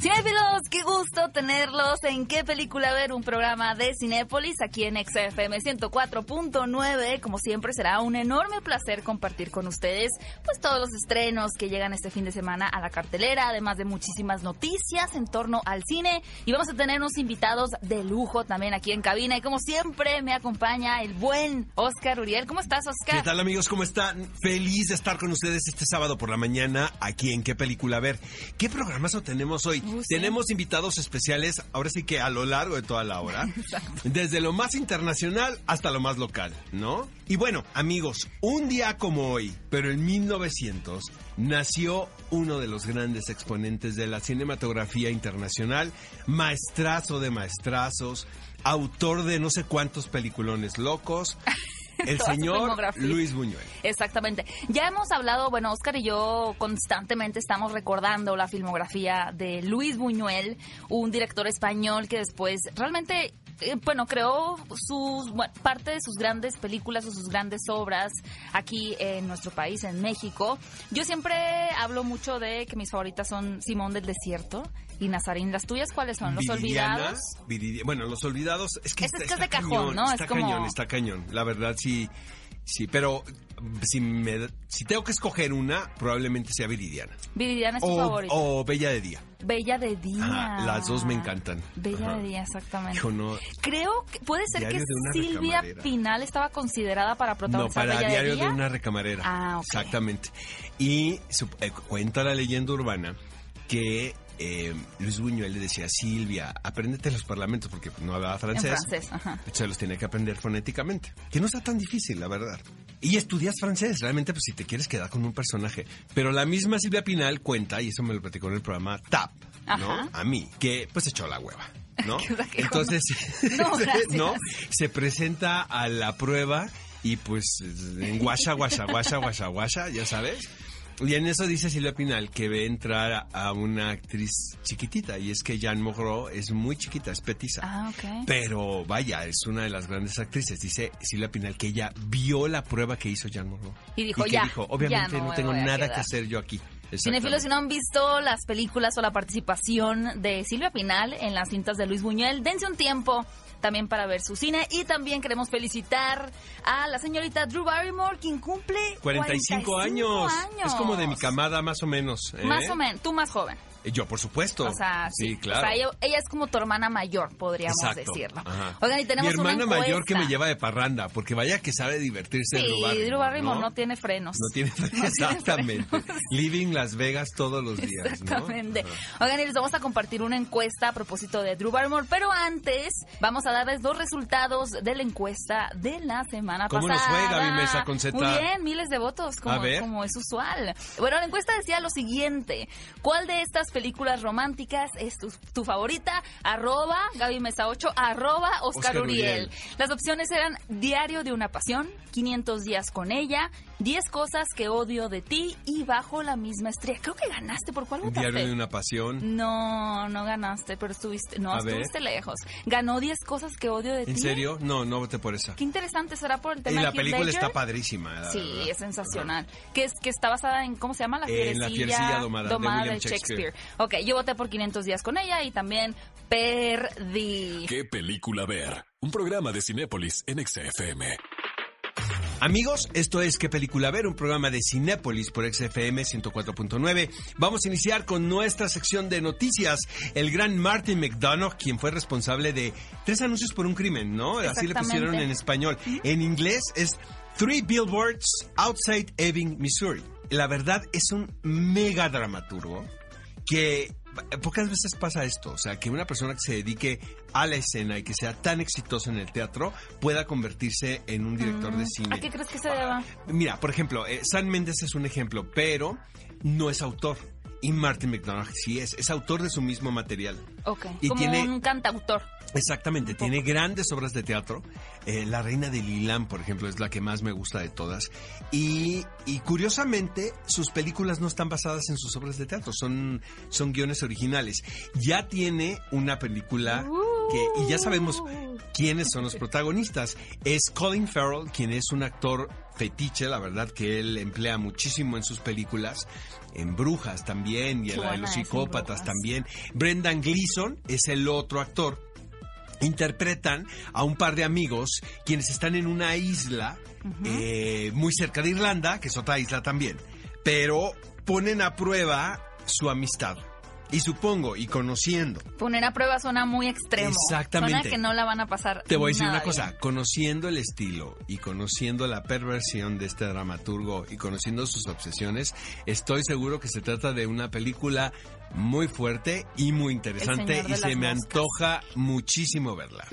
Cinéfilos, qué gusto tenerlos en qué película ver un programa de Cinépolis aquí en XFM 104.9. Como siempre será un enorme placer compartir con ustedes pues todos los estrenos que llegan este fin de semana a la cartelera, además de muchísimas noticias en torno al cine y vamos a tener unos invitados de lujo también aquí en cabina y como siempre me acompaña el buen Oscar Uriel. ¿Cómo estás, Oscar? ¿Qué tal amigos? ¿Cómo están? Feliz de estar con ustedes este sábado por la mañana aquí en qué película ver. ¿Qué programazo tenemos hoy? Tenemos invitados especiales, ahora sí que a lo largo de toda la hora, desde lo más internacional hasta lo más local, ¿no? Y bueno, amigos, un día como hoy, pero en 1900, nació uno de los grandes exponentes de la cinematografía internacional, maestrazo de maestrazos, autor de no sé cuántos peliculones locos. El señor. Luis Buñuel. Exactamente. Ya hemos hablado, bueno, Oscar y yo constantemente estamos recordando la filmografía de Luis Buñuel, un director español que después realmente eh, bueno, creó sus bueno, parte de sus grandes películas o sus grandes obras aquí en nuestro país, en México. Yo siempre hablo mucho de que mis favoritas son Simón del Desierto y Nazarín. ¿Las tuyas cuáles son? ¿Los Viridiana, Olvidados? Viridia- bueno, los olvidados es que está, es que es de está cajón, cañón, ¿no? Está Es como- cañón, está cañón. La verdad sí, sí, pero si me si tengo que escoger una, probablemente sea Viridiana. Viridiana es tu O, favorita. o Bella de Día. Bella de Día. Ajá, las dos me encantan. Bella Ajá. de Día, exactamente. Hijo, no, Creo que puede ser que Silvia recamarera. Pinal estaba considerada para no protagonizar para Bella Diario de Día. de una recamarera. Ah, ok. Exactamente. Y su- eh, cuenta la leyenda urbana que eh, Luis Buñuel le decía a Silvia, apréndete los parlamentos porque no hablaba En francés. francés, ajá. Se los tiene que aprender fonéticamente. Que no está tan difícil, la verdad. Y estudias francés, realmente, pues si te quieres quedar con un personaje. Pero la misma Silvia Pinal cuenta, y eso me lo platicó en el programa TAP, ¿no? Ajá. A mí, que pues echó la hueva, ¿no? Entonces, No. ¿no? Se presenta a la prueba y pues en guasha, guasha, guasha, guasha, guasha, ya sabes. Y en eso dice Silvia Pinal que ve entrar a, a una actriz chiquitita, y es que Jeanne Moreau es muy chiquita, es petiza. Ah, ok. Pero vaya, es una de las grandes actrices. Dice Silvia Pinal que ella vio la prueba que hizo Jean Moreau. Y dijo, que ya, dijo, ya obviamente no tengo nada quedar". que hacer yo aquí. Cinefilos, si no han visto las películas o la participación de Silvia Pinal en las cintas de Luis Buñuel, dense un tiempo también para ver su cine. Y también queremos felicitar a la señorita Drew Barrymore, quien cumple 45, años. Es como de mi camada, más o menos. ¿eh? Más o menos, tú más joven. Eh, Yo, por supuesto. O sea, sí, claro. O sea, ella, ella es como tu hermana mayor, podríamos Exacto. decirlo. Ajá. Oigan, y tenemos Mi una hermana mayor que me lleva de parranda, porque vaya que sabe divertirse Sí, Drew Barrymore. Drew Barrymore no, ¿no? tiene frenos. No tiene exactamente. Living Las Vegas todos los días. ¿no? Exactamente. Ajá. Oigan, y les vamos a compartir una encuesta a propósito de Drew Barrymore, pero antes vamos a darles dos resultados de la encuesta de la semana ¿Cómo nos pasada. fue, Gaby Mesa, con Z? Muy bien, miles de votos, como, como es usual. Bueno, la encuesta decía lo siguiente. ¿Cuál de estas películas románticas es tu, tu favorita? Arroba Gaby Mesa 8, arroba Oscar, Oscar Uriel. Uriel. Las opciones eran Diario de una pasión, 500 días con ella, 10 cosas que odio de ti y Bajo la misma estrella. Creo que ganaste. ¿Por cuál votaste? Diario de una pasión. No, no ganaste, pero estuviste, no, A ver. estuviste lejos. Ganó 10 cosas que odio de ti. ¿En serio? No, no voté por esa. Qué interesante será por el tema Y de la Heath película Ledger. está padrísima. la Sí, verdad. es sensacional. Que es que está basada en ¿cómo se llama? La En La fierecilla, fierecilla domada, de William Shakespeare. Ok, yo voté por 500 días con ella y también perdí. ¿Qué película ver? Un programa de Cinépolis en XFM. Amigos, esto es ¿Qué película ver? Un programa de Cinépolis por XFM 104.9. Vamos a iniciar con nuestra sección de noticias. El gran Martin McDonough, quien fue responsable de tres anuncios por un crimen, ¿no? Así le pusieron en español. En inglés es Three Billboards Outside Ebbing, Missouri. La verdad es un mega dramaturgo que pocas veces pasa esto, o sea, que una persona que se dedique a la escena y que sea tan exitoso en el teatro pueda convertirse en un director de cine. ¿A qué crees que se deba? Mira, por ejemplo, eh, San Méndez es un ejemplo, pero no es autor. Y Martin McDonagh sí es, es autor de su mismo material. Ok, Y como tiene- un cantautor. Exactamente, tiene grandes obras de teatro. Eh, la Reina de Lilán, por ejemplo, es la que más me gusta de todas. Y, y curiosamente, sus películas no están basadas en sus obras de teatro, son, son guiones originales. Ya tiene una película que, y ya sabemos quiénes son los protagonistas. Es Colin Farrell, quien es un actor fetiche, la verdad que él emplea muchísimo en sus películas, en Brujas también, y en la de los psicópatas también. Brendan Gleeson es el otro actor. Interpretan a un par de amigos quienes están en una isla eh, muy cerca de Irlanda, que es otra isla también, pero ponen a prueba su amistad. Y supongo, y conociendo. Poner a prueba suena muy extremo. Exactamente. Suena que no la van a pasar. Te voy a decir una cosa, bien. conociendo el estilo y conociendo la perversión de este dramaturgo y conociendo sus obsesiones, estoy seguro que se trata de una película muy fuerte y muy interesante y se me Moscas. antoja muchísimo verla.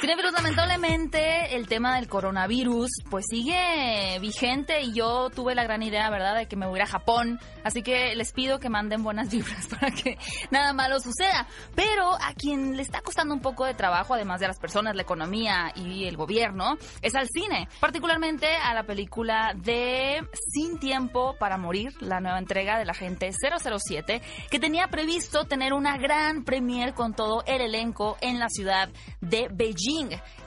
Cinefilos, lamentablemente el tema del coronavirus pues sigue vigente y yo tuve la gran idea, ¿verdad?, de que me voy a Japón. Así que les pido que manden buenas vibras para que nada malo suceda. Pero a quien le está costando un poco de trabajo, además de las personas, la economía y el gobierno, es al cine. Particularmente a la película de Sin Tiempo para Morir, la nueva entrega de la gente 007, que tenía previsto tener una gran premier con todo el elenco en la ciudad de Beijing,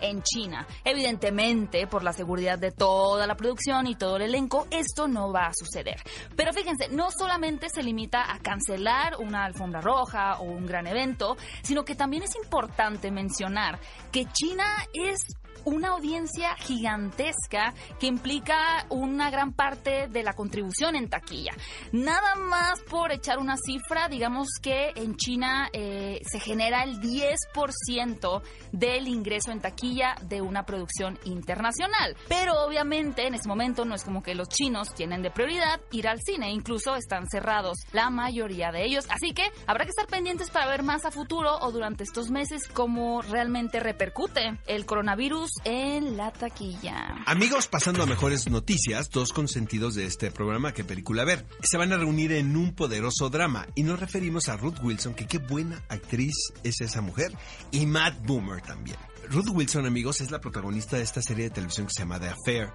en China. Evidentemente, por la seguridad de toda la producción y todo el elenco, esto no va a suceder. Pero fíjense, no solamente se limita a cancelar una alfombra roja o un gran evento, sino que también es importante mencionar que China es una audiencia gigantesca que implica una gran parte de la contribución en taquilla. Nada más por echar una cifra, digamos que en China eh, se genera el 10% del ingreso en taquilla de una producción internacional. Pero obviamente en ese momento no es como que los chinos tienen de prioridad ir al cine, incluso están cerrados la mayoría de ellos. Así que habrá que estar pendientes para ver más a futuro o durante estos meses cómo realmente repercute el coronavirus en la taquilla. Amigos, pasando a mejores noticias, dos consentidos de este programa, ¿qué película ver? Se van a reunir en un poderoso drama y nos referimos a Ruth Wilson, que qué buena actriz es esa mujer, y Matt Boomer también. Ruth Wilson, amigos, es la protagonista de esta serie de televisión que se llama The Affair,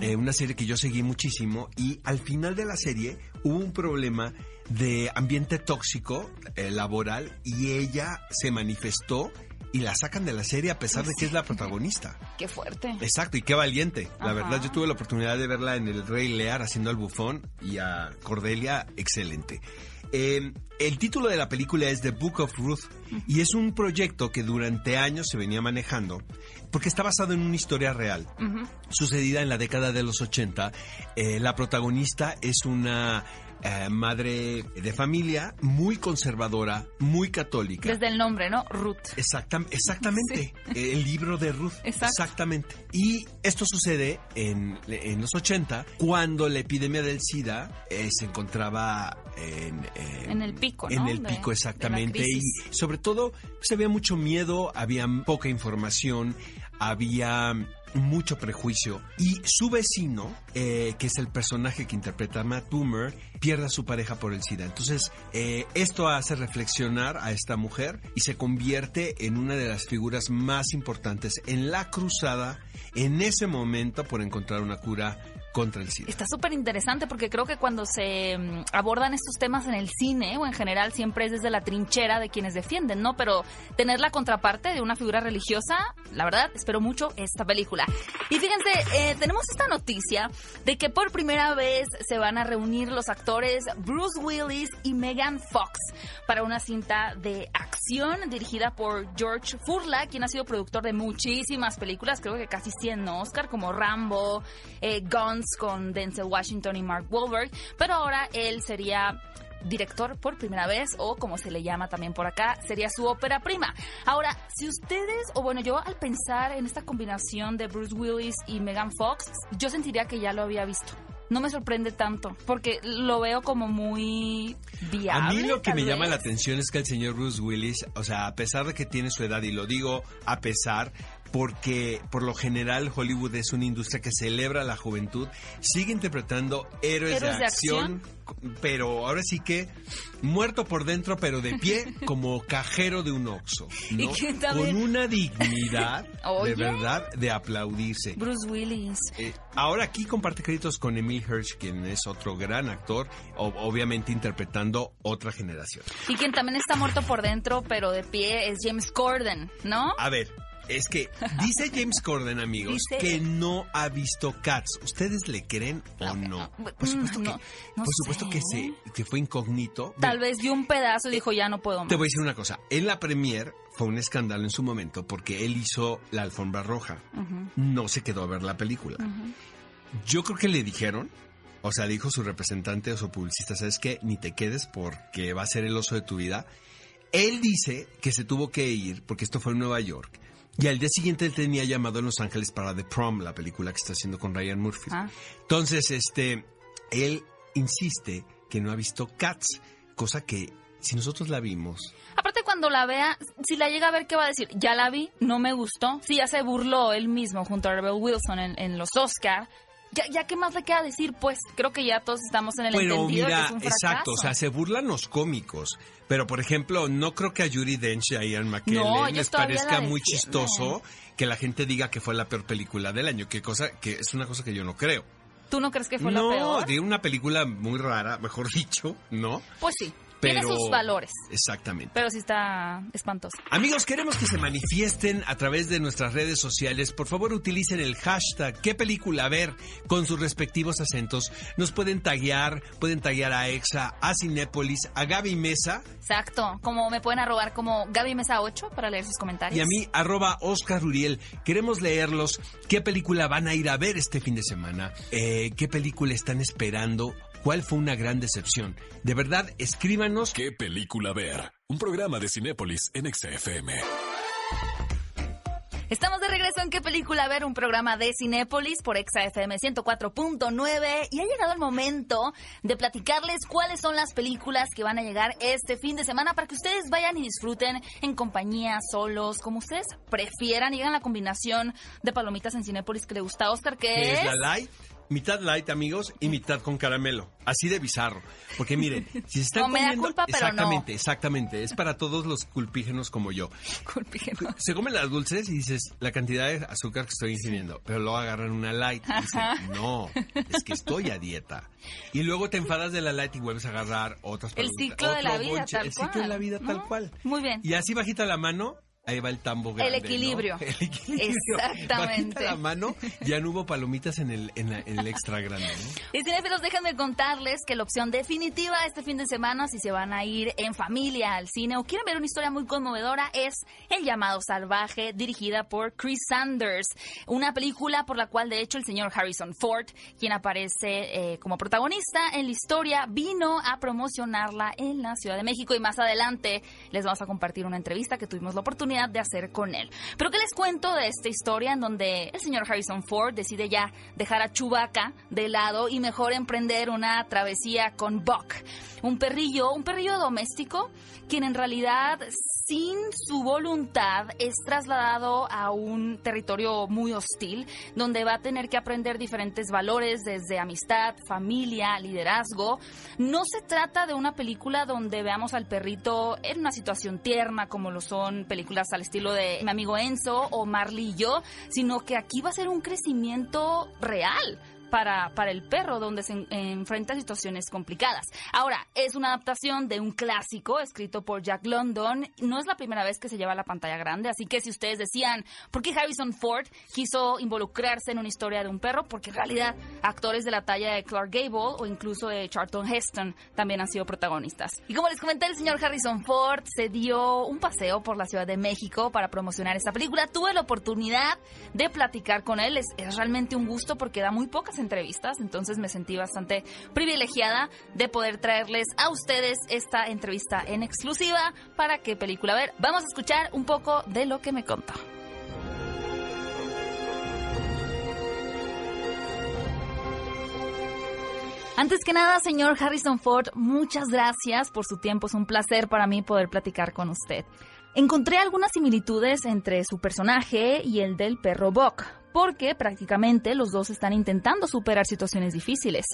eh, una serie que yo seguí muchísimo y al final de la serie hubo un problema de ambiente tóxico eh, laboral y ella se manifestó y la sacan de la serie a pesar de que es la protagonista. Qué fuerte. Exacto, y qué valiente. La Ajá. verdad, yo tuve la oportunidad de verla en El Rey Lear haciendo al bufón y a Cordelia, excelente. Eh, el título de la película es The Book of Ruth y es un proyecto que durante años se venía manejando porque está basado en una historia real sucedida en la década de los 80. Eh, la protagonista es una eh, madre de familia muy conservadora, muy católica. Desde el nombre, ¿no? Ruth. Exactam- exactamente. El libro de Ruth. Exacto. Exactamente. Y esto sucede en, en los 80, cuando la epidemia del SIDA eh, se encontraba en, En el pico, En ¿no? el De- pico, exactamente. Y sobre todo, pues había mucho miedo, había poca información, había mucho prejuicio y su vecino, eh, que es el personaje que interpreta Matt Boomer, pierde a su pareja por el SIDA. Entonces, eh, esto hace reflexionar a esta mujer y se convierte en una de las figuras más importantes en la cruzada en ese momento por encontrar una cura contra el SIDA. Está súper interesante porque creo que cuando se mm, abordan estos temas en el cine o en general siempre es desde la trinchera de quienes defienden, ¿no? Pero tener la contraparte de una figura religiosa, la verdad, espero mucho esta película. Y fíjense, eh, tenemos esta noticia de que por primera vez se van a reunir los actores Bruce Willis y Megan Fox para una cinta de acción dirigida por George Furla, quien ha sido productor de muchísimas películas, creo que casi 100 ¿no? Oscar, como Rambo, eh, Guns con Denzel Washington y Mark Wahlberg, pero ahora él sería director por primera vez o como se le llama también por acá, sería su ópera prima. Ahora, si ustedes, o bueno, yo al pensar en esta combinación de Bruce Willis y Megan Fox, yo sentiría que ya lo había visto. No me sorprende tanto, porque lo veo como muy viable. A mí lo que me llama la atención es que el señor Bruce Willis, o sea, a pesar de que tiene su edad, y lo digo a pesar, porque por lo general Hollywood es una industria que celebra la juventud, sigue interpretando héroes, Héroes de, de acción, pero ahora sí que muerto por dentro, pero de pie como cajero de un oxo, Y ¿no? Con una dignidad de verdad de aplaudirse. Bruce Willis. Eh, ahora aquí comparte créditos con Emil Hirsch, quien es otro gran actor, obviamente interpretando otra generación. Y quien también está muerto por dentro, pero de pie, es James Corden, ¿no? A ver, es que dice James Corden, amigos, Dice- que no ha visto Cats. ¿Ustedes le creen o no? Por supuesto que, No, no por supuesto sé. que, se, que fue incógnito. Tal Ve, vez dio un pedazo y dijo, ya no puedo más. Te voy a decir una cosa. En la premier fue un escándalo en su momento porque él hizo la alfombra roja. No se quedó a ver la película. Yo creo que le dijeron, o sea, dijo su representante o su publicista, ¿sabes qué? Ni te quedes porque va a ser el oso de tu vida. Él dice que se tuvo que ir porque esto fue en Nueva York. Y al día siguiente él tenía llamado en Los Ángeles para The Prom, la película que está haciendo con Ryan Murphy. Ah. Entonces, este, él insiste que no ha visto Cats, cosa que si nosotros la vimos, Aparte, cuando la vea, si la llega a ver, ¿qué va a decir? Ya la vi, no me gustó. Sí, ya se burló él mismo junto a Rebel Wilson en, en los Oscar. Ya, ya, ¿qué más le queda decir? Pues creo que ya todos estamos en el Pero entendido que mira, es un fracaso. exacto, o sea, se burlan los cómicos. Pero, por ejemplo, no creo que a Yuri Dench y a Ian No, McKellen les parezca muy chistoso que la gente diga que fue la peor película del año. Que cosa, que es una cosa que yo no creo. ¿Tú no crees que fue no, la peor? de una película muy rara, mejor dicho, ¿no? Pues sí, Pero... tiene sus valores. Exactamente. Pero sí está espantoso. Amigos, queremos que se manifiesten a través de nuestras redes sociales. Por favor, utilicen el hashtag qué película ver con sus respectivos acentos. Nos pueden taguear, pueden taguear a Exa, a Cinépolis, a Gaby Mesa Exacto. Como me pueden arrobar como Gaby Mesa 8 para leer sus comentarios. y a mí, arroba Oscar Uriel. Queremos leerlos. ¿Qué película van a ir a ver este fin de semana? Eh, ¿Qué película están esperando? ¿Cuál fue una gran decepción? De verdad, escríbanos. ¿Qué película ver? Un programa de Cinépolis en XFM. Estamos de regreso en qué película ver un programa de Cinépolis por ExaFM 104.9 y ha llegado el momento de platicarles cuáles son las películas que van a llegar este fin de semana para que ustedes vayan y disfruten en compañía, solos, como ustedes prefieran. Llegan la combinación de palomitas en Cinépolis que le gusta a Oscar, que que es... es la light, mitad light, amigos, y mitad con caramelo. Así de bizarro. Porque miren, si se están No me da comiendo... culpa, pero no. exactamente, exactamente. Es para todos los culpígenos como yo. Culpígenos. Se comen las dulces y dices la cantidad de azúcar que estoy ingiriendo, pero luego agarran una light y dicen, no, es que estoy a dieta. Y luego te enfadas de la light y vuelves a agarrar otras El ciclo de la vida, bonche, tal El ciclo de la vida tal cual. Muy bien. Y así bajita la mano, ahí va el tambo grande. El equilibrio. Exactamente. Bajita la mano, ya no hubo palomitas en el, en la- en el extra grande. ¿no? Y cinéfilos, déjenme contarles que la opción definitiva este fin de semana, si se van a ir en familia al cine o quieren ver una historia muy conmovedora, es El llamado salvaje, dirigida por Chris Sanders. Una película por la cual, de hecho, el señor Harrison Ford, quien aparece eh, como protagonista en la historia, vino a promocionarla en la Ciudad de México y más adelante les vamos a compartir una entrevista que tuvimos la oportunidad de hacer con él. Pero ¿qué les cuento de esta historia en donde el señor Harrison Ford decide ya dejar a Chewbacca de lado y mejor emprender una travesía con Buck, un perrillo, un perrillo doméstico, quien en realidad sin su voluntad es trasladado a un territorio muy hostil, donde va a tener que aprender diferentes valores desde amistad, familia, liderazgo. No se trata de una película donde veamos al perrito en una situación tierna, como lo son películas al estilo de Mi amigo Enzo o Marley y yo, sino que aquí va a ser un crecimiento real para, para el perro, donde se en- enfrenta situaciones complicadas. Ahora, es una adaptación de un clásico escrito por Jack London. No es la primera vez que se lleva a la pantalla grande, así que si ustedes decían, ¿por qué Harrison Ford quiso involucrarse en una historia de un perro? Porque en realidad actores de la talla de Clark Gable o incluso de Charlton Heston también han sido protagonistas. Y como les comenté, el señor Harrison Ford se dio un paseo por la Ciudad de México para promocionar esta película. Tuve la oportunidad de platicar con él. Es, es realmente un gusto porque da muy pocas entrevistas, entonces me sentí bastante privilegiada de poder traerles a ustedes esta entrevista en exclusiva para qué película ver. Vamos a escuchar un poco de lo que me contó. Antes que nada, señor Harrison Ford, muchas gracias por su tiempo. Es un placer para mí poder platicar con usted. Encontré algunas similitudes entre su personaje y el del perro Buck, porque prácticamente los dos están intentando superar situaciones difíciles.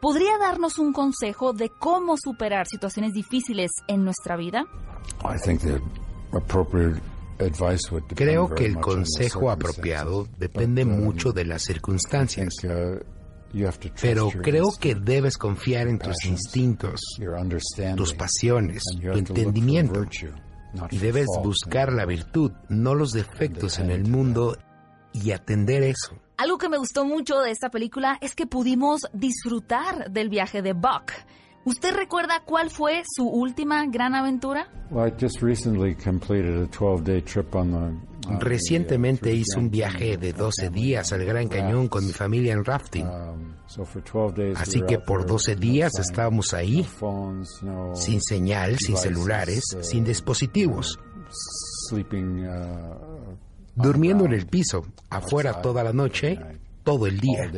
¿Podría darnos un consejo de cómo superar situaciones difíciles en nuestra vida? Creo que el consejo apropiado depende mucho de las circunstancias. Pero creo que debes confiar en tus instintos, tus pasiones, tu entendimiento. Y debes buscar la virtud, no los defectos en el mundo y atender eso. Algo que me gustó mucho de esta película es que pudimos disfrutar del viaje de Buck. ¿Usted recuerda cuál fue su última gran aventura? Recientemente hice un viaje de 12 días al Gran Cañón con mi familia en rafting. Así que por 12 días estábamos ahí, sin señal, sin celulares, sin dispositivos, durmiendo en el piso, afuera toda la noche, todo el día,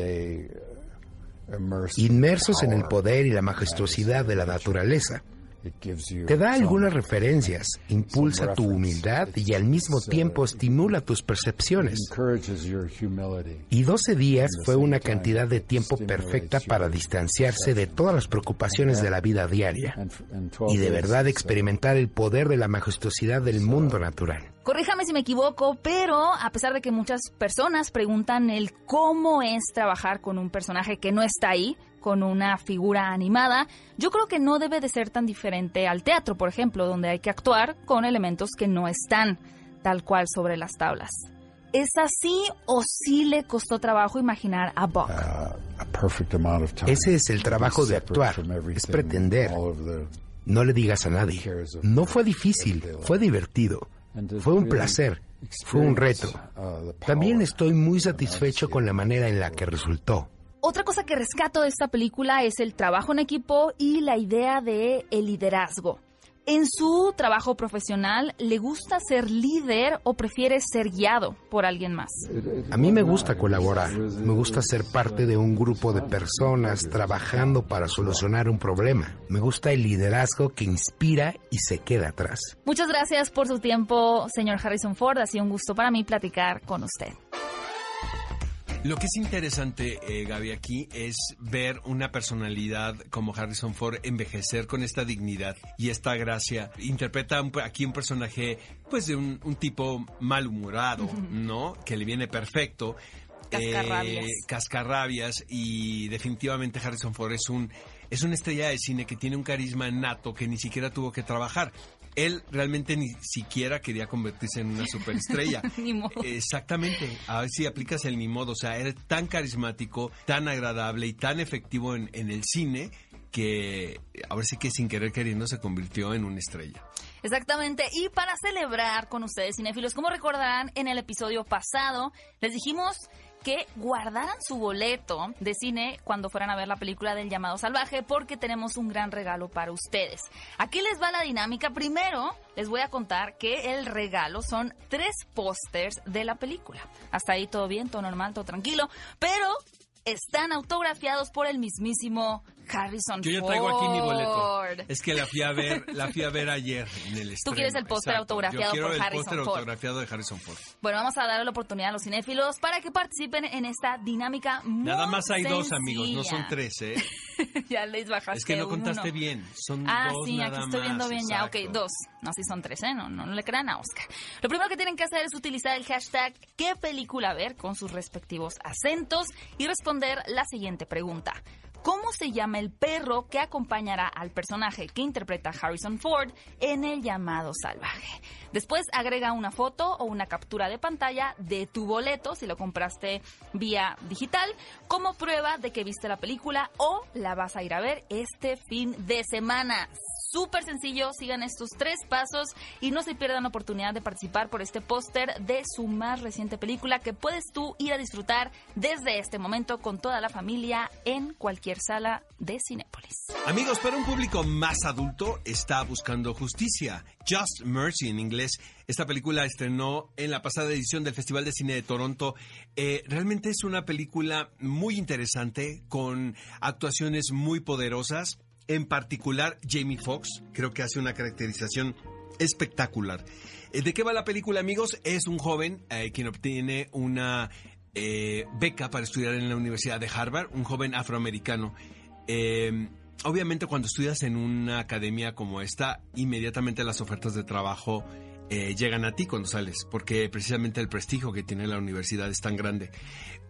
inmersos en el poder y la majestuosidad de la naturaleza. Te da algunas referencias, impulsa tu humildad y al mismo tiempo estimula tus percepciones. Y 12 días fue una cantidad de tiempo perfecta para distanciarse de todas las preocupaciones de la vida diaria y de verdad experimentar el poder de la majestuosidad del mundo natural. Corríjame si me equivoco, pero a pesar de que muchas personas preguntan el cómo es trabajar con un personaje que no está ahí, con una figura animada, yo creo que no debe de ser tan diferente al teatro, por ejemplo, donde hay que actuar con elementos que no están tal cual sobre las tablas. ¿Es así o sí le costó trabajo imaginar a Buck? Uh, Ese es el trabajo de actuar, es pretender. No le digas a nadie. No fue difícil, fue divertido. Fue un placer, fue un reto. Uh, También estoy muy satisfecho con la manera en la que resultó. Otra cosa que rescato de esta película es el trabajo en equipo y la idea de el liderazgo. En su trabajo profesional, ¿le gusta ser líder o prefiere ser guiado por alguien más? A mí me gusta colaborar. Me gusta ser parte de un grupo de personas trabajando para solucionar un problema. Me gusta el liderazgo que inspira y se queda atrás. Muchas gracias por su tiempo, señor Harrison Ford. Ha sido un gusto para mí platicar con usted. Lo que es interesante, eh, Gaby, aquí es ver una personalidad como Harrison Ford envejecer con esta dignidad y esta gracia. Interpreta aquí un personaje, pues, de un, tipo malhumorado, ¿no? Que le viene perfecto. Cascarrabias. Eh, cascarrabias y definitivamente Harrison Ford es un es una estrella de cine que tiene un carisma nato que ni siquiera tuvo que trabajar él realmente ni siquiera quería convertirse en una superestrella. ni modo. Exactamente. A ver si aplicas el ni modo. O sea, era tan carismático, tan agradable y tan efectivo en, en el cine que ahora sí que sin querer queriendo se convirtió en una estrella. Exactamente, y para celebrar con ustedes cinéfilos, como recordarán en el episodio pasado, les dijimos que guardaran su boleto de cine cuando fueran a ver la película del llamado salvaje porque tenemos un gran regalo para ustedes. Aquí les va la dinámica. Primero les voy a contar que el regalo son tres pósters de la película. Hasta ahí todo bien, todo normal, todo tranquilo. Pero están autografiados por el mismísimo Harrison Yo ya traigo aquí mi boleto. Es que la fui a ver, la fui a ver ayer en el estreno. Tú quieres el póster autografiado Yo por el Harrison póster Ford. autografiado de Harrison Ford. Bueno, vamos a darle la oportunidad a los cinéfilos para que participen en esta dinámica muy Nada más hay dos amigos, no son tres, ¿eh? ya les bajaste Es que no uno. contaste bien. Son Ah, dos sí, nada aquí estoy viendo más, bien ya. Ok, dos. No, sí son tres, ¿eh? No, no, no le crean a Oscar. Lo primero que tienen que hacer es utilizar el hashtag ¿Qué película ver? con sus respectivos acentos y responder la siguiente pregunta. ¿Cómo se llama el perro que acompañará al personaje que interpreta Harrison Ford en El llamado salvaje? Después agrega una foto o una captura de pantalla de tu boleto, si lo compraste vía digital, como prueba de que viste la película o la vas a ir a ver este fin de semana. Súper sencillo, sigan estos tres pasos y no se pierdan la oportunidad de participar por este póster de su más reciente película que puedes tú ir a disfrutar desde este momento con toda la familia en cualquier sala de Cinépolis. Amigos, para un público más adulto está buscando justicia. Just Mercy en inglés. Esta película estrenó en la pasada edición del Festival de Cine de Toronto. Eh, realmente es una película muy interesante con actuaciones muy poderosas. En particular, Jamie Foxx creo que hace una caracterización espectacular. Eh, ¿De qué va la película, amigos? Es un joven eh, quien obtiene una eh, beca para estudiar en la Universidad de Harvard, un joven afroamericano. Eh, obviamente cuando estudias en una academia como esta, inmediatamente las ofertas de trabajo eh, llegan a ti cuando sales, porque precisamente el prestigio que tiene la universidad es tan grande.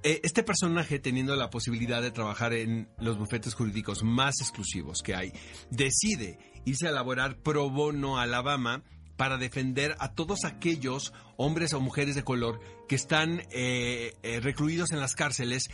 Eh, este personaje, teniendo la posibilidad de trabajar en los bufetes jurídicos más exclusivos que hay, decide irse a laborar pro bono a Alabama para defender a todos aquellos hombres o mujeres de color que están eh, recluidos en las cárceles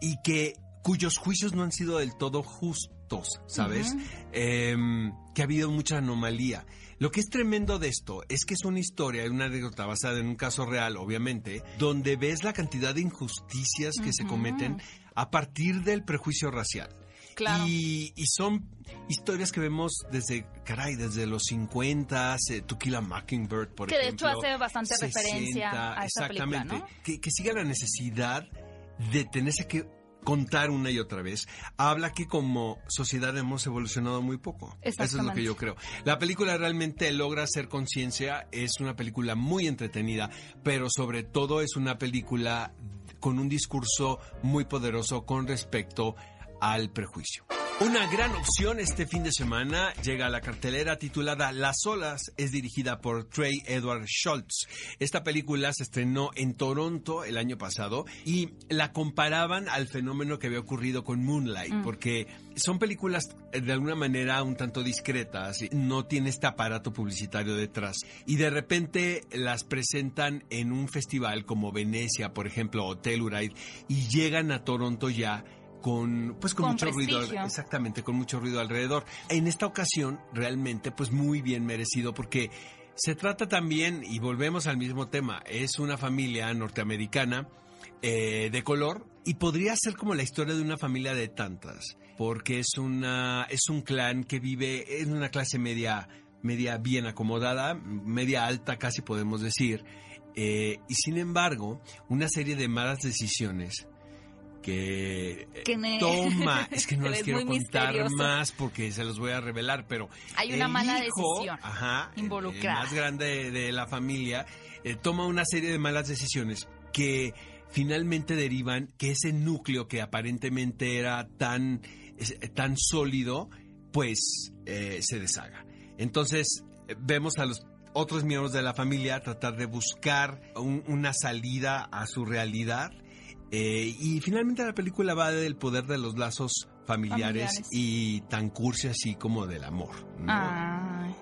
y que cuyos juicios no han sido del todo justos, ¿sabes? Em, que ha habido mucha anomalía. Lo que es tremendo de esto es que es una historia, una anécdota basada en un caso real, obviamente, donde ves la cantidad de injusticias que se cometen a partir del prejuicio racial. Claro. Y, y son historias que vemos desde, caray, desde los 50, eh, To Kill a Mockingbird, por Que de ejemplo. hecho hace bastante referencia a esa película, exactamente. ¿no? Que, que siga la necesidad de tenerse que contar una y otra vez, habla que como sociedad hemos evolucionado muy poco. Eso es lo que yo creo. La película realmente logra hacer conciencia, es una película muy entretenida, pero sobre todo es una película con un discurso muy poderoso con respecto al prejuicio. Una gran opción este fin de semana llega a la cartelera titulada Las olas, es dirigida por Trey Edward Schultz. Esta película se estrenó en Toronto el año pasado y la comparaban al fenómeno que había ocurrido con Moonlight, porque son películas eh, de alguna manera un tanto discretas, no tiene este aparato publicitario detrás. Y de repente las presentan en un festival como Venecia, por ejemplo, o Telluride y llegan a Toronto ya con pues con, Con mucho ruido exactamente con mucho ruido alrededor. En esta ocasión realmente pues muy bien merecido porque se trata también y volvemos al mismo tema es una familia norteamericana eh, de color y podría ser como la historia de una familia de tantas porque es una es un clan que vive en una clase media media bien acomodada media alta casi podemos decir eh, y sin embargo una serie de malas decisiones que eh, Que toma es que no les es quiero contar misterioso. más porque se los voy a revelar pero Hay una el mala hijo, decisión ajá, involucrada. el más grande de, de la familia eh, toma una serie de malas decisiones que finalmente derivan que ese núcleo que aparentemente era tan es- tan sólido pues eh, se deshaga entonces eh, vemos a los otros miembros de la familia tratar de buscar un- una salida a su realidad eh, y finalmente la película va del poder de los lazos familiares, Familiares. y tan cursi así como del amor.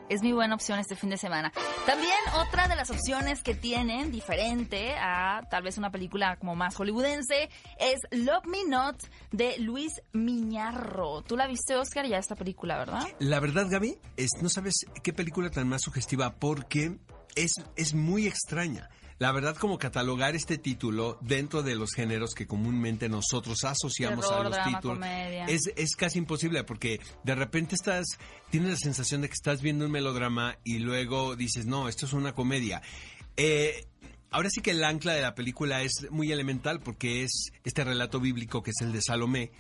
es mi buena opción este fin de semana. También otra de las opciones que tienen, diferente a tal vez una película como más hollywoodense, es Love Me Not de Luis Miñarro. ¿Tú la viste, Oscar, ya esta película, verdad? La verdad, Gaby, es, no sabes qué película tan más sugestiva porque es, es muy extraña. La verdad, como catalogar este título dentro de los géneros que comúnmente nosotros asociamos a los drama, títulos comedia. es, es casi imposible porque de repente estás, tienes la sensación de que estás viendo un melodrama y luego dices, no, esto es una comedia. Eh, ahora sí que el ancla de la película es muy elemental porque es este relato bíblico que es el de Salomé.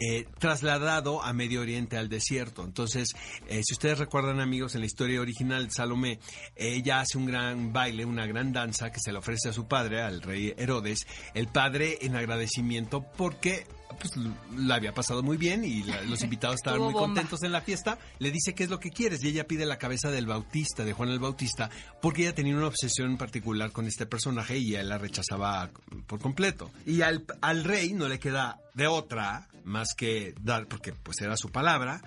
Eh, trasladado a Medio Oriente, al desierto. Entonces, eh, si ustedes recuerdan, amigos, en la historia original Salomé, ella hace un gran baile, una gran danza que se le ofrece a su padre, al rey Herodes. El padre, en agradecimiento, porque pues, la había pasado muy bien y la- los invitados estaban muy bomba. contentos en la fiesta, le dice qué es lo que quieres y ella pide la cabeza del Bautista, de Juan el Bautista, porque ella tenía una obsesión particular con este personaje y él la rechazaba por completo. Y al, al rey no le queda de otra más que dar, porque pues era su palabra.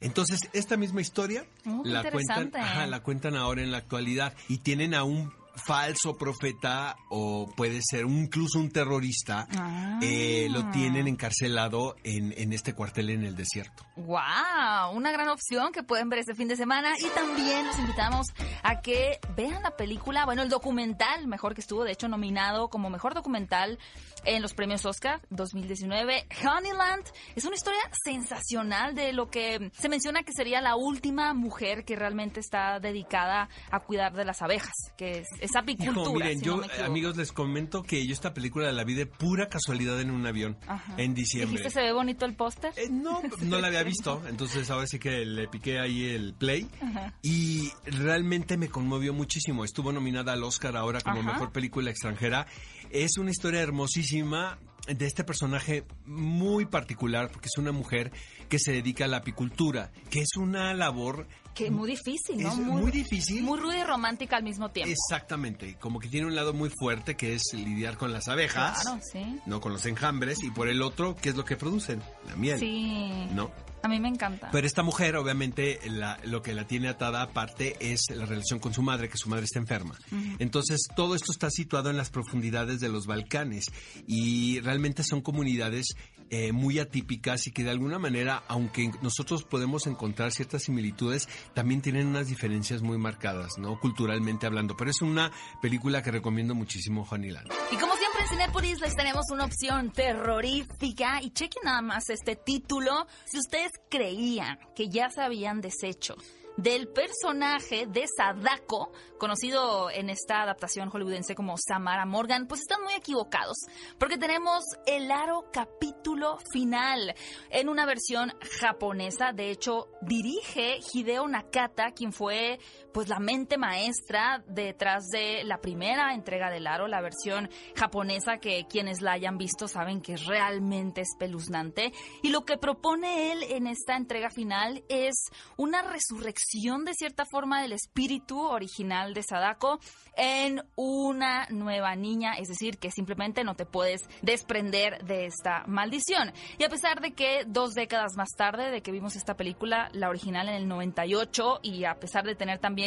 Entonces, esta misma historia Oh, la cuentan, ajá, la cuentan ahora en la actualidad y tienen a un falso profeta o puede ser un- incluso un terrorista, Ah. eh, lo tienen encarcelado en, en este cuartel en el desierto. ¡Wow! Una gran opción que pueden ver este fin de semana. Y también los invitamos a que vean la película, bueno, el documental, mejor que estuvo, de hecho, nominado como mejor documental en los premios Oscar 2019. Honeyland es una historia sensacional de lo que se menciona que sería la última mujer que realmente está dedicada a cuidar de las abejas, que es es apicultura. Hijo, miren, si yo, no equivoco. amigos, les comento que yo esta película la vi de pura casualidad en un avión Ajá. en diciembre. ¿Dijiste se ve bonito el póster? Eh, no, no la había visto, entonces ahora sí que le piqué ahí el play Ajá. y realmente me conmovió muchísimo. Estuvo nominada al Oscar ahora como Ajá. mejor película extranjera. Es una historia hermosísima de este personaje muy particular porque es una mujer que se dedica a la apicultura, que es una labor Que muy difícil, ¿no? Es muy difícil. Muy ruda y romántica al mismo tiempo. exactamente, como que tiene un lado muy fuerte que es lidiar con las abejas, Claro, sí. no con los enjambres y por el otro, ¿qué es lo que producen? La miel. Sí. ¿No? A mí me encanta. Pero esta mujer, obviamente, la- lo que la tiene atada aparte es la relación con su madre, que su madre está enferma. Entonces, todo esto está situado en las profundidades de los Balcanes y realmente son comunidades eh, muy atípicas y que de alguna manera, aunque nosotros podemos encontrar ciertas similitudes, también tienen unas diferencias muy marcadas, ¿no? Culturalmente hablando. Pero es una película que recomiendo muchísimo, Juan Ilan. Y como siempre en Cinépolis les tenemos una opción terrorífica y chequen nada más este título. Si ustedes creían que ya se habían deshecho del personaje de Sadako, conocido en esta adaptación hollywoodense como Samara Morgan, pues están muy equivocados, porque tenemos el aro capítulo final en una versión japonesa. De hecho, dirige Hideo Nakata, quien fue pues la mente maestra detrás de la primera entrega del aro, la versión japonesa que quienes la hayan visto saben que es realmente espeluznante. Y lo que propone él en esta entrega final es una resurrección de cierta forma del espíritu original de Sadako en una nueva niña, es decir, que simplemente no te puedes desprender de esta maldición. Y a pesar de que dos décadas más tarde de que vimos esta película, la original en el 98, y a pesar de tener también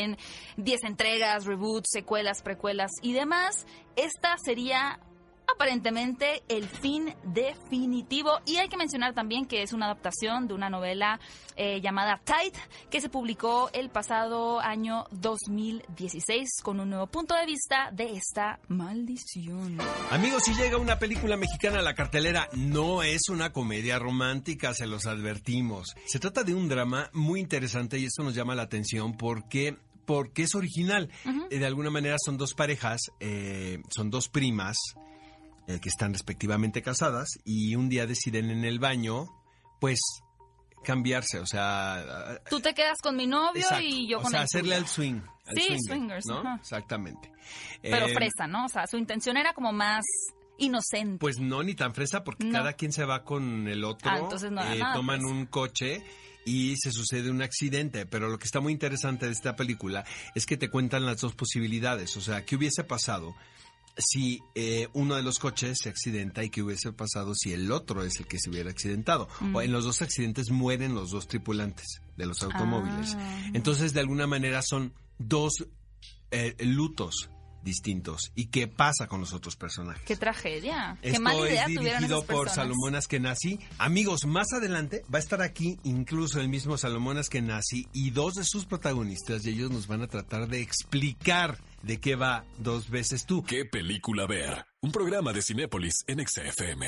10 entregas, reboots, secuelas, precuelas y demás, esta sería aparentemente el fin definitivo. Y hay que mencionar también que es una adaptación de una novela eh, llamada Tide, que se publicó el pasado año 2016 con un nuevo punto de vista de esta maldición. Amigos, si llega una película mexicana a la cartelera, no es una comedia romántica, se los advertimos. Se trata de un drama muy interesante y esto nos llama la atención porque porque es original. Eh, de alguna manera son dos parejas, eh, son dos primas eh, que están respectivamente casadas y un día deciden en el baño, pues cambiarse, o sea, Tú te quedas con mi novio exacto, y yo o con sea, el hacerle al swing. al Sí, swinger, swingers, ¿no? ajá. Exactamente. Pero Eh, fresa, ¿no? O sea, su intención era como más inocente. Pues no, ni tan fresa, porque No. cada quien se va con el otro. Ah, entonces no eh, nada toman fresa. un coche y se sucede un accidente. Pero lo que está muy interesante de esta película es que te cuentan las dos posibilidades. O sea, ¿qué hubiese pasado si eh, uno de los coches se accidenta y qué hubiese pasado si el otro es el que se hubiera accidentado? Mm. O en los dos accidentes mueren los dos tripulantes de los automóviles. Ah. Entonces, de alguna manera son dos eh, lutos distintos. ¿Y qué pasa con los otros personajes? Qué tragedia. Qué Esto mala idea es tuvieron dirigido esas por. Salomón Askenazi. Amigos, más adelante va a estar aquí incluso el mismo Salomón Askenazi y dos de sus protagonistas y ellos nos van a tratar de explicar de qué va dos veces tú. ¿Qué película ver? Un programa de Cinépolis en XFM.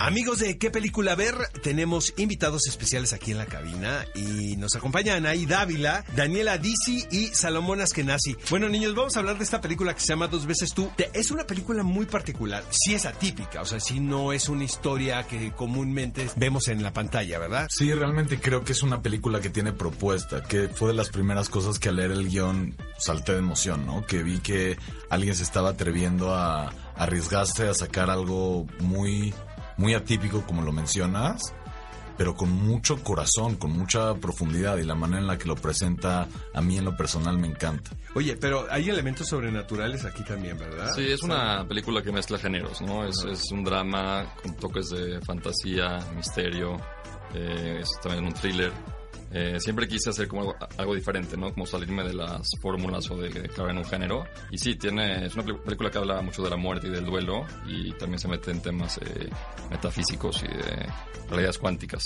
Amigos de ¿Qué película ver? Tenemos invitados especiales aquí en la cabina y nos acompañan ahí Dávila, Daniela Disi y Salomón Askenazi. Bueno, niños, vamos a hablar de esta película que se llama Dos veces tú. Es una película muy particular. Sí es atípica, o sea, sí no es una historia que comúnmente vemos en la pantalla, ¿verdad? Sí, realmente creo que es una película que tiene propuesta, que fue de las primeras cosas que al leer el guion salté de emoción, ¿no? Que vi que alguien se estaba atreviendo a arriesgarse a sacar algo muy, muy atípico, como lo mencionas, pero con mucho corazón, con mucha profundidad y la manera en la que lo presenta a mí en lo personal me encanta. Oye, pero hay elementos sobrenaturales aquí también, ¿verdad? Sí, es una película que mezcla géneros, ¿no? Es, es un drama con toques de fantasía, misterio, eh, es también un thriller. Eh, siempre quise hacer como algo, algo diferente, ¿no? Como salirme de las fórmulas o de, clavar en un género. Y sí, tiene, es una pel- película que habla mucho de la muerte y del duelo y también se mete en temas eh, metafísicos y de realidades cuánticas.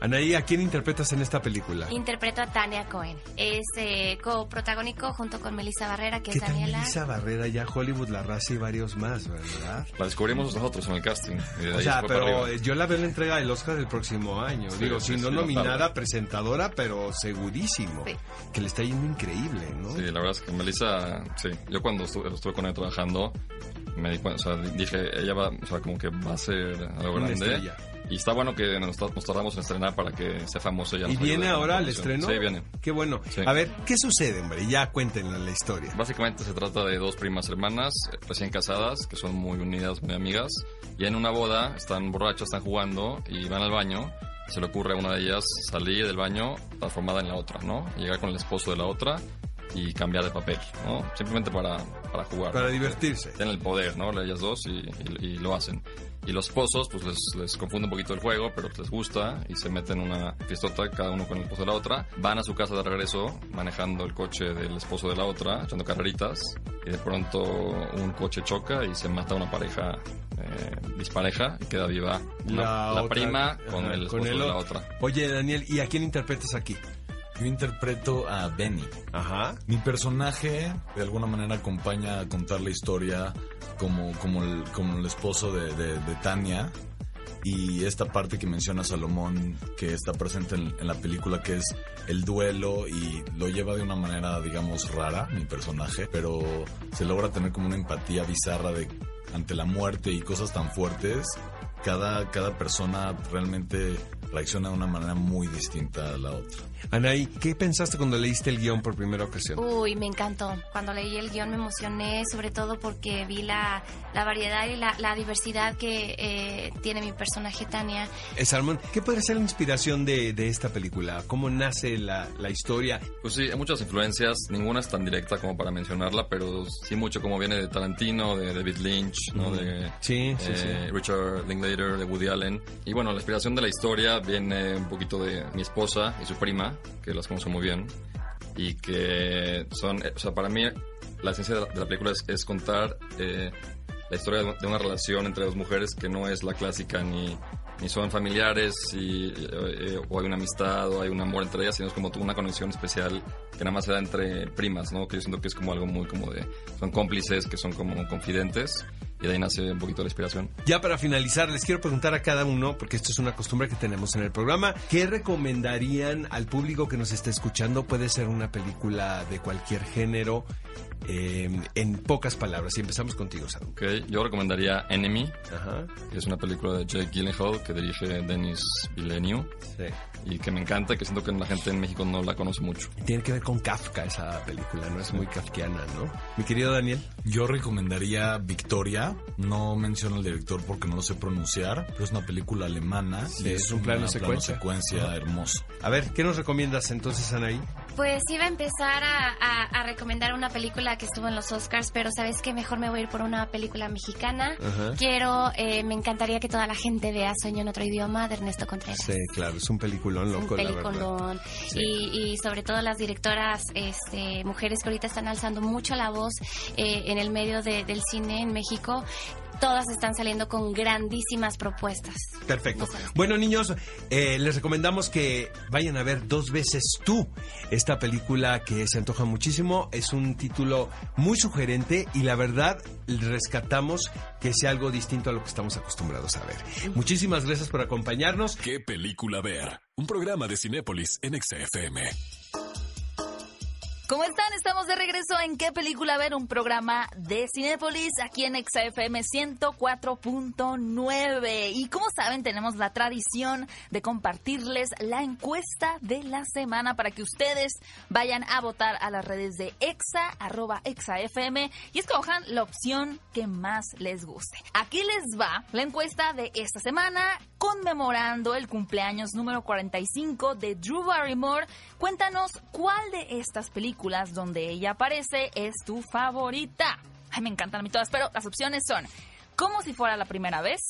Anaí, ¿a quién interpretas en esta película? Interpreto a Tania Cohen. Es eh, coprotagónico junto con Melissa Barrera, que ¿Qué es Daniela. Melissa Barrera, ya Hollywood, La Raza y varios más, ¿verdad? La descubrimos nosotros en el casting. y de O ahí sea, pero yo la veo en la entrega del Oscar del próximo año. Sí, Digo, sí, si no sí, no nominada, tarda. Pero segurísimo. Sí. Que le está yendo increíble, ¿no? Sí, la verdad es que Melissa, sí, yo cuando estuve, estuve con ella trabajando, me di cuenta, o sea, dije, ella va, o sea, como que va a ser algo Una grande. estrella. Y está bueno que nos, nos tardamos en estrenar para que sea famosa ella. ¿Y viene ahora promoción. estreno? Sí, viene. Qué bueno. Sí. A ver, ¿qué sucede, hombre? Ya cuéntenle la historia. Básicamente se trata de dos primas hermanas recién casadas que son muy unidas, muy amigas. Y en una boda están borrachas, están jugando y van al baño. Se le ocurre a una de ellas salir del baño transformada en la otra, ¿no? Llegar con el esposo de la otra y cambiar de papel, ¿no? Simplemente para, para jugar. Para divertirse. Tienen el poder, ¿no? Ellas dos y, y- y lo hacen. Y los esposos, pues les, les confunde un poquito el juego, pero les gusta y se meten en una fiestota, cada uno con el esposo de la otra. Van a su casa de regreso, manejando el coche del esposo de la otra, echando carreritas. Y de pronto un coche choca y se mata una pareja eh, dispareja y queda viva una- la, otra- prima ajá, con el esposo de la otra. Oye, Daniel, ¿y a quién interpretas aquí? Yo interpreto a Benny. Ajá. Mi personaje de alguna manera acompaña a contar la historia como, como, el, como el esposo de, de- de Tania y esta parte que menciona Salomón que está presente en, en la película que es el duelo y lo lleva de una manera digamos rara mi personaje pero se logra tener como una empatía bizarra de ante la muerte y cosas tan fuertes cada, cada persona realmente reacciona de una manera muy distinta a la otra. Anaí, ¿qué pensaste cuando leíste el guion por primera ocasión? Uy, me encantó. Cuando leí el guion me emocioné, sobre todo porque vi la, la variedad y la, la diversidad que eh, tiene mi personaje Tania. Eh, Salmón, ¿qué podría ser la inspiración de, de esta película? ¿Cómo nace la, la historia? Pues sí, hay muchas influencias, ninguna es tan directa como para mencionarla, pero sí mucho como viene de Tarantino, de David Lynch, ¿no? De Sí, sí, eh, Richard Linklater, de Woody Allen. Y bueno, la inspiración de la historia viene un poquito de mi esposa y su prima, que las conozco muy bien, y que son, eh, o sea, para mí la esencia de la, película es, es contar eh, la historia de, una relación entre dos mujeres que no es la clásica ni ni son familiares y, eh, o hay una amistad o hay un amor entre ellas, sino es como una conexión especial que nada más se da entre primas, ¿no? Que yo siento que es como algo muy como de... Son cómplices, que son como confidentes y de ahí nace un poquito la inspiración. Ya para finalizar, les quiero preguntar a cada uno, porque esto es una costumbre que tenemos en el programa, ¿qué recomendarían al público que nos está escuchando? Puede ser una película de cualquier género, eh, en pocas palabras. Y empezamos contigo, Sam. Ok, yo recomendaría Enemy, Ajá. que es una película de Jake Gyllenhaal que dirige Denis Villeneuve Sí. y que me encanta, que siento que la gente en México no la conoce mucho. Tiene que ver con Kafka esa película, ¿no? Es muy kafkiana, ¿no? Mi querido Daniel. Yo recomendaría Victoria. No menciono al director porque no lo sé pronunciar, pero es una película alemana. Sí, y es un plano secuencia. secuencia hermoso. A ver, ¿qué nos recomiendas entonces, Anaí? Pues iba a empezar a, a- a recomendar una película que estuvo en los Oscars, pero sabes que mejor me voy a ir por una película mexicana. Ajá. Quiero, eh, me encantaría que toda la gente vea Sueño en otro idioma de Ernesto Contreras. Sí, claro, es un peliculón loco, un peliculón y, y sobre todo las directoras este, mujeres que ahorita están alzando mucho la voz eh, en el medio de- del cine en México todas están saliendo con grandísimas propuestas Perfecto. Bueno, niños, eh, les recomendamos que vayan a ver dos veces tú esta película que se antoja muchísimo. Es un título muy sugerente y la verdad rescatamos que sea algo distinto a lo que estamos acostumbrados a ver. Muchísimas gracias por acompañarnos. ¿Qué película ver? Un programa de Cinépolis en XFM. ¿Cómo están? Estamos de regreso en ¿Qué película ver? Un programa de Cinépolis aquí en XFM 104.9. Y como saben, tenemos la tradición de compartirles la encuesta de la semana para que ustedes vayan a votar a las redes de EXA, arroba EXAFM y escojan la opción que más les guste. Aquí les va la encuesta de esta semana conmemorando el cumpleaños número 45 de Drew Barrymore. Cuéntanos cuál de estas películas donde ella aparece es tu favorita. Ay, me encantan a mí todas, pero las opciones son Como si fuera la primera vez,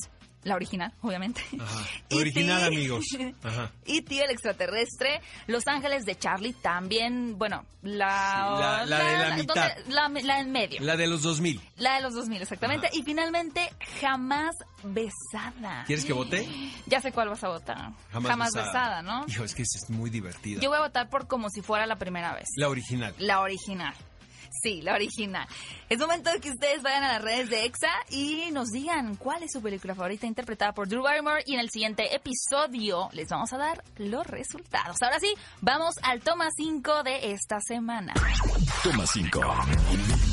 la original, obviamente. Ajá. Original, amigos. Ajá. Y Tío el extraterrestre, Los Ángeles de Charlie, también, bueno, la... La- la de la mitad. donde- la, en medio. La de los 2000. La de los 2000, exactamente. Y finalmente, Jamás Besada. ¿Quieres que vote? Ya sé cuál vas a votar. Jamás, besada. ¿no? Hijo, es que es muy divertida. Yo voy a votar por como si fuera la primera vez. La original. La original. Sí, la original. Es momento de que ustedes vayan a las redes de EXA y nos digan cuál es su película favorita interpretada por Drew Barrymore y en el siguiente episodio les vamos a dar los resultados. Ahora sí, vamos al toma 5 de esta semana. Toma 5.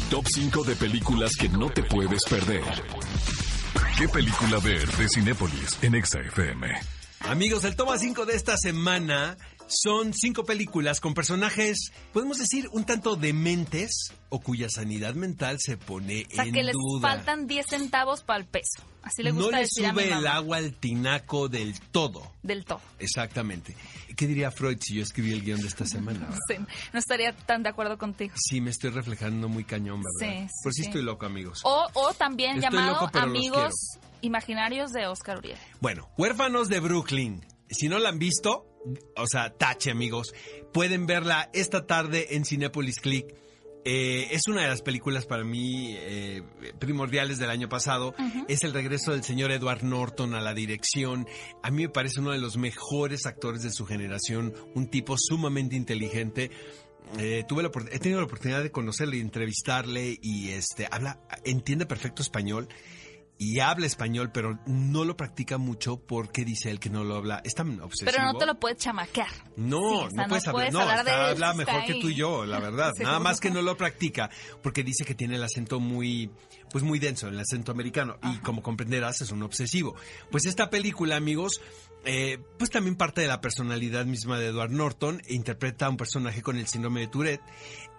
Top 5 de películas que no te puedes perder. ¿Qué película ver de Cinépolis en Exa FM? Amigos, el toma 5 de esta semana son cinco películas con personajes, podemos decir, un tanto dementes o cuya sanidad mental se pone O sea, en que les duda. faltan 10 centavos para el peso. Así le no gusta le decir a mi sube el agua al tinaco del todo. Del todo. Exactamente. ¿Qué diría Freud si yo escribí el guion de esta semana? Sí, no estaría tan de acuerdo contigo. Sí, me estoy reflejando muy cañón, ¿verdad? Sí, sí, Por si sí. estoy loco, amigos. O, o también Estoy llamado loco, Amigos Imaginarios de Oscar Uriel. Bueno, Huérfanos de Brooklyn. Si no la han visto, o sea, tache, amigos. Pueden verla esta tarde en Cinepolis Click. Eh, es una de las películas para mí eh, primordiales del año pasado. Es el regreso del señor Edward Norton a la dirección. A mí me parece uno de los mejores actores de su generación, un tipo sumamente inteligente. Eh, tuve la, he tenido la oportunidad de conocerle y entrevistarle y este habla, entiende perfecto español y habla español, pero no lo practica mucho porque dice él que no lo habla. Es tan obsesivo. Pero no te lo puedes chamaquear. No, Sí, no puedes hablar. puedes No, hablar habla mejor que tú y yo, la verdad. Nada más que no lo practica porque dice que tiene el acento muy, pues muy denso, el acento americano. Y como comprenderás, es un obsesivo. Pues esta película, amigos, eh, pues también parte de la personalidad misma de Edward Norton. Interpreta a un personaje con el síndrome de Tourette.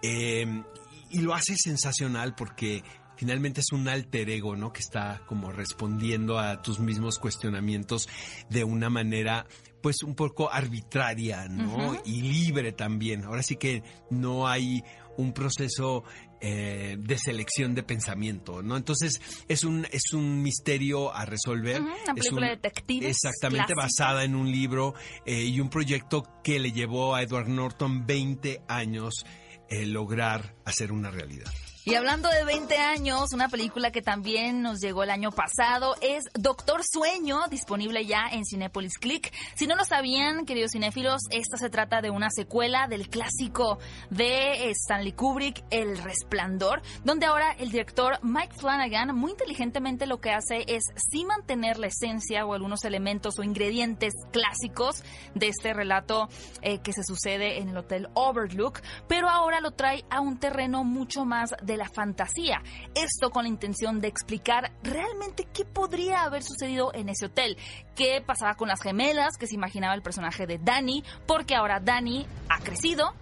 eh, y lo hace sensacional porque finalmente es un alter ego, ¿no? Que está como respondiendo a tus mismos cuestionamientos de una manera, pues un poco arbitraria, ¿no? Y libre también. Ahora sí que no hay un proceso eh, de selección de pensamiento, ¿no? Entonces es un es un misterio a resolver. Ujú, una Es película un- de detectives Exactamente, clásica. basada en un libro eh, y un proyecto que le llevó a Edward Norton 20 años eh, lograr hacer una realidad. Y hablando de 20 años, una película que también nos llegó el año pasado es Doctor Sueño, disponible ya en Cinepolis Click. Si no lo sabían, queridos cinéfilos, esta se trata de una secuela del clásico de Stanley Kubrick, El Resplandor, donde ahora el director Mike Flanagan muy inteligentemente lo que hace es sí mantener la esencia o algunos elementos o ingredientes clásicos de este relato eh, que se sucede en el Hotel Overlook, pero ahora lo trae a un terreno mucho más de la fantasía. Esto con la intención de explicar realmente qué podría haber sucedido en ese hotel, qué pasaba con las gemelas que se imaginaba el personaje de Danny, porque ahora Danny ha crecido,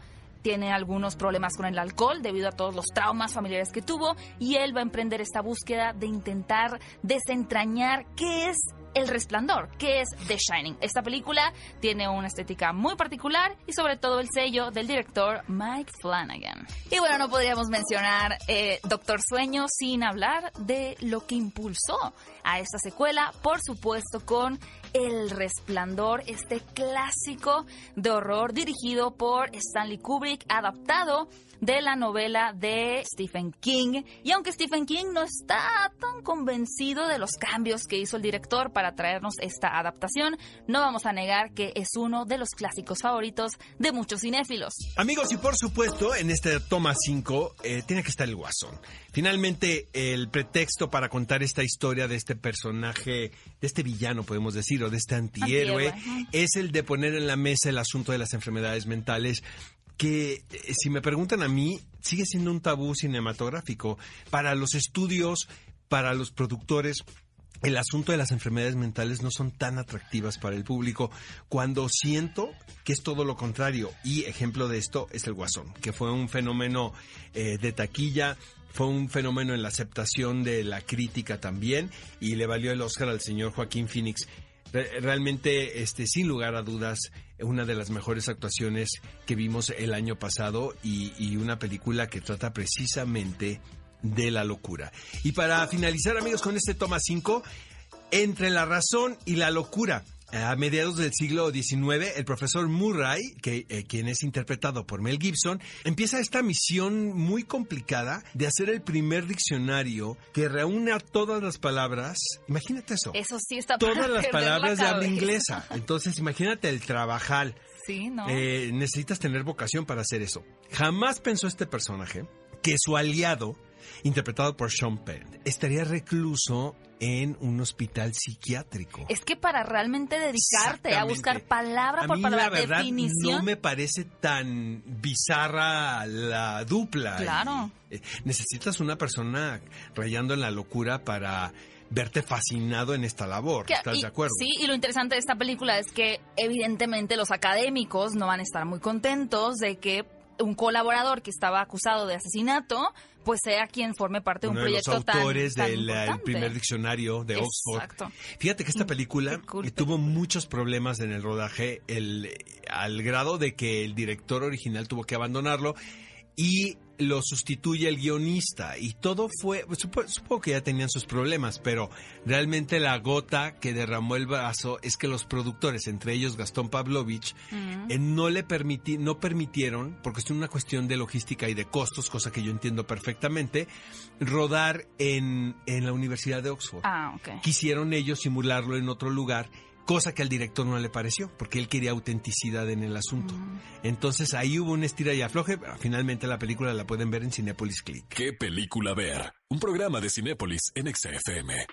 tiene algunos problemas con el alcohol debido a todos los traumas familiares que tuvo y él va a emprender esta búsqueda de intentar desentrañar qué es el Resplandor, que es The Shining. Esta película tiene una estética muy particular y sobre todo el sello del director Mike Flanagan. Y bueno, no podríamos mencionar eh, Doctor Sueño sin hablar de lo que impulsó a esta secuela, por supuesto con El Resplandor, este clásico de horror dirigido por Stanley Kubrick, adaptado de la novela de Stephen King. Y aunque Stephen King no está tan convencido de los cambios que hizo el director para traernos esta adaptación, no vamos a negar que es uno de los clásicos favoritos de muchos cinéfilos. Amigos, y por supuesto, en este toma 5 eh, tiene que estar el guasón. Finalmente, el pretexto para contar esta historia de este personaje, de este villano, podemos decir, o de este antihéroe, es el de poner en la mesa el asunto de las enfermedades mentales que eh, si me preguntan a mí, sigue siendo un tabú cinematográfico. Para los estudios, para los productores, el asunto de las enfermedades mentales no son tan atractivas para el público cuando siento que es todo lo contrario. Y ejemplo de esto es el Guasón, que fue un fenómeno eh, de taquilla, fue un fenómeno en la aceptación de la crítica también y le valió el Oscar al señor Joaquín Phoenix. Re- Realmente, este, sin lugar a dudas, una de las mejores actuaciones que vimos el año pasado y, una película que trata precisamente de la locura. Y para finalizar, amigos, con este toma 5, Entre la razón y la locura. A mediados del siglo XIX, el profesor Murray, que, eh, quien es interpretado por Mel Gibson, empieza esta misión muy complicada de hacer el primer diccionario que reúne a todas las palabras. Imagínate eso. Eso sí está Todas para las la palabras de habla inglesa. Entonces, imagínate el trabajal. Sí, ¿no? Eh, necesitas tener vocación para hacer eso. Jamás pensó este personaje que su aliado, interpretado por Sean Penn, estaría recluso en un hospital psiquiátrico. es que para realmente dedicarte a buscar palabra A por mí, palabra, la verdad, definición. no me parece tan bizarra la dupla. Claro. Y, eh, necesitas una persona rayando en la locura para verte fascinado en esta labor. Que- ¿Estás y- de acuerdo? Sí, y lo interesante de esta película es que evidentemente los académicos no van a estar muy contentos de que un colaborador que estaba acusado de asesinato, pues sea quien forme parte de un Uno de los proyecto tan- autores tan del eh, importante. primer diccionario de Oxford. Exacto. Fíjate que esta Mm, película tuvo muchos problemas en el rodaje, el, al grado de que el director original tuvo que abandonarlo y lo sustituye el guionista y todo fue, supo- supongo que ya tenían sus problemas, pero realmente la gota que derramó el vaso es que los productores, entre ellos Gastón Pavlovich, eh, no le permití, no permitieron, porque es una cuestión de logística y de costos, cosa que yo entiendo perfectamente, rodar en, en la Universidad de Oxford Ah, ok. quisieron ellos simularlo en otro lugar, cosa que al director no le pareció, porque él quería autenticidad en el asunto. Mm. Entonces ahí hubo una estira y afloje, pero finalmente la película la pueden ver en Cinepolis Click. ¿Qué película ver? Un programa de Cinépolis en XFM.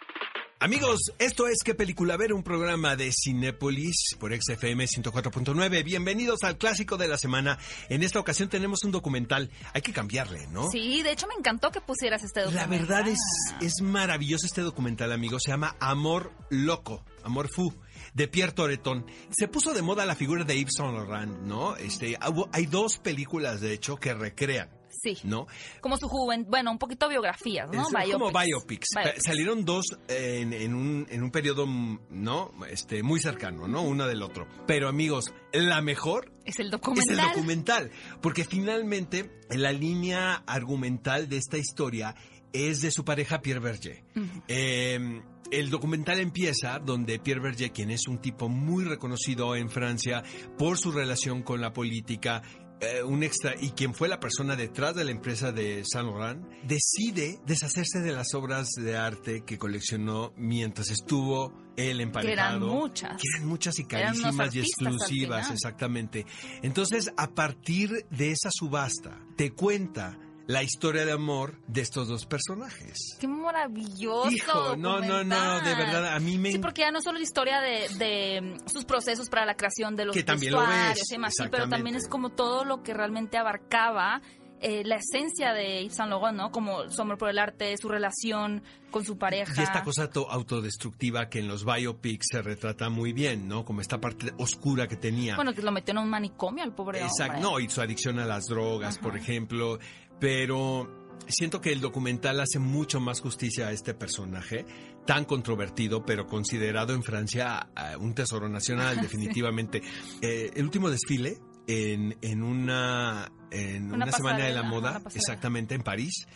Amigos, esto es ¿Qué película ver? Un programa de Cinépolis por XFM 104.9. Bienvenidos al clásico de la semana. En esta ocasión tenemos un documental. Hay que cambiarle, ¿no? Sí, de hecho me encantó que pusieras este La documental. verdad es, es maravilloso este documental, amigos. Se llama Amor Loco, Amor Fu, de Pierre Toretón. Se puso de moda la figura de Yves Saint Laurent, ¿no? Este, hay dos películas, de hecho, que recrean, Sí. ¿no? Como su juventud, bueno, un poquito biografías, ¿no? Es como Biopics. biopics. Biopics. Salieron dos en, en un, en un periodo, ¿no? Este, muy cercano, ¿no? Uno del otro. Pero, amigos, la mejor Es el es documental. el documental, porque finalmente la línea argumental de esta historia es de su pareja Pierre Berger. Eh, el documental empieza donde Pierre Berger, quien es un tipo muy reconocido en Francia por su relación con la política, eh, un extra y quien fue la persona detrás de la empresa de Saint Laurent, decide deshacerse de las obras de arte que coleccionó mientras estuvo él emparejado. eran muchas. Que eran muchas y carísimas y exclusivas, exactamente. Entonces, a partir de esa subasta, te cuenta la historia de amor de estos dos personajes. Qué maravilloso. Hijo, no, no, no, de verdad, a mí me Sí, porque ya no solo la historia de, de mm, sus procesos para la creación de los Que también lo ves, y demás, sí, pero también es como todo lo que realmente abarcaba eh, la esencia de Yves Saint Laurent, ¿no? Como su amor por el arte, su relación con su pareja. Y esta cosa to- autodestructiva que en los biopics se retrata muy bien, ¿no? Como esta parte oscura que tenía. Bueno, que lo metió en un manicomio al pobre Exacto, hombre. no, y su adicción a las drogas, por ejemplo, pero siento que el documental hace mucho más justicia a este personaje, tan controvertido, pero considerado en Francia ah, un tesoro nacional, definitivamente. Eh, el último desfile en, en una, en Una una, semana de la moda, exactamente en París,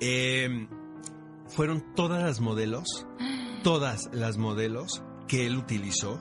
eh, fueron todas las modelos, todas las modelos que él utilizó.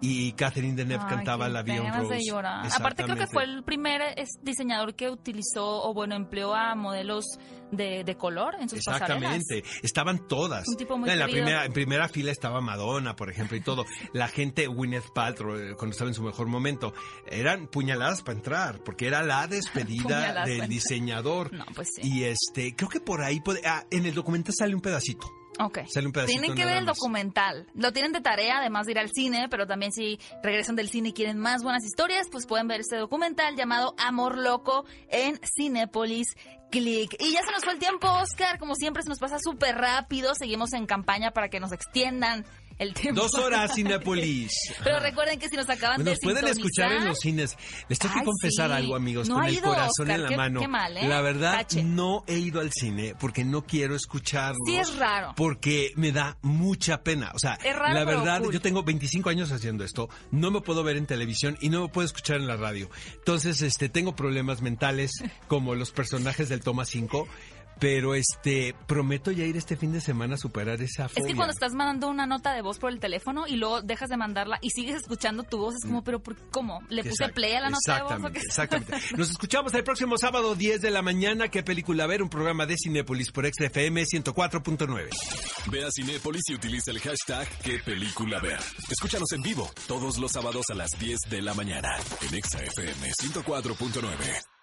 Y Catherine Deneuve Ay, cantaba Vion ganas Rose. de llorar. Aparte creo que fue el primer diseñador que utilizó o bueno empleó a modelos de, de color en sus pasarelas. Exactamente, estaban todas. Un tipo muy en la querido. primera, en primera fila estaba Madonna, por ejemplo, y todo. La gente, Gwyneth Paltrow, eh, cuando estaba en su mejor momento, eran puñaladas para entrar, porque era la despedida del diseñador. No, pues sí. Y este, creo que por ahí puede, ah, en el documental sale un pedacito. Ok. Sale un pedacito Tienen que ver el documental. Lo tienen de tarea, además de ir al cine, pero también si regresan del cine y quieren más buenas historias, pues pueden ver este documental llamado Amor Loco en Cinépolis Click. Y ya se nos fue el tiempo, Oscar. Como siempre, se nos pasa súper rápido. Seguimos en campaña para que nos extiendan el tiempo. Dos horas, Cinepolis. Pero recuerden que si nos acaban de Nos pueden escuchar en los cines. Les tengo que confesar sí. algo, amigos, No con el ido, corazón Oscar, en la qué- mano. qué mal, ¿eh? La verdad, Tache. no he ido al cine porque no quiero escucharlos. Sí, es raro. Porque me da mucha pena. O sea, Es raro, la verdad, cool. yo tengo 25 años haciendo esto. No me puedo ver en televisión y no me puedo escuchar en la radio. Entonces, este, tengo problemas mentales como los personajes del Toma 5. Pero este, prometo ya ir este fin de semana a superar esa fobia. Es que cuando estás mandando una nota de voz por el teléfono y luego dejas de mandarla y sigues escuchando tu voz, es como, pero ¿por ¿cómo? ¿Le puse Exacto, play a la nota de voz? Exactamente, exactamente. Nos escuchamos el próximo sábado 10 de la mañana. ¿Qué película ver? Un programa de Cinépolis por XFM 104.9. Ve a Cinépolis y utiliza el hashtag qué película ver. Escúchanos en vivo todos los sábados a las 10 de la mañana en Exa FM 104.9.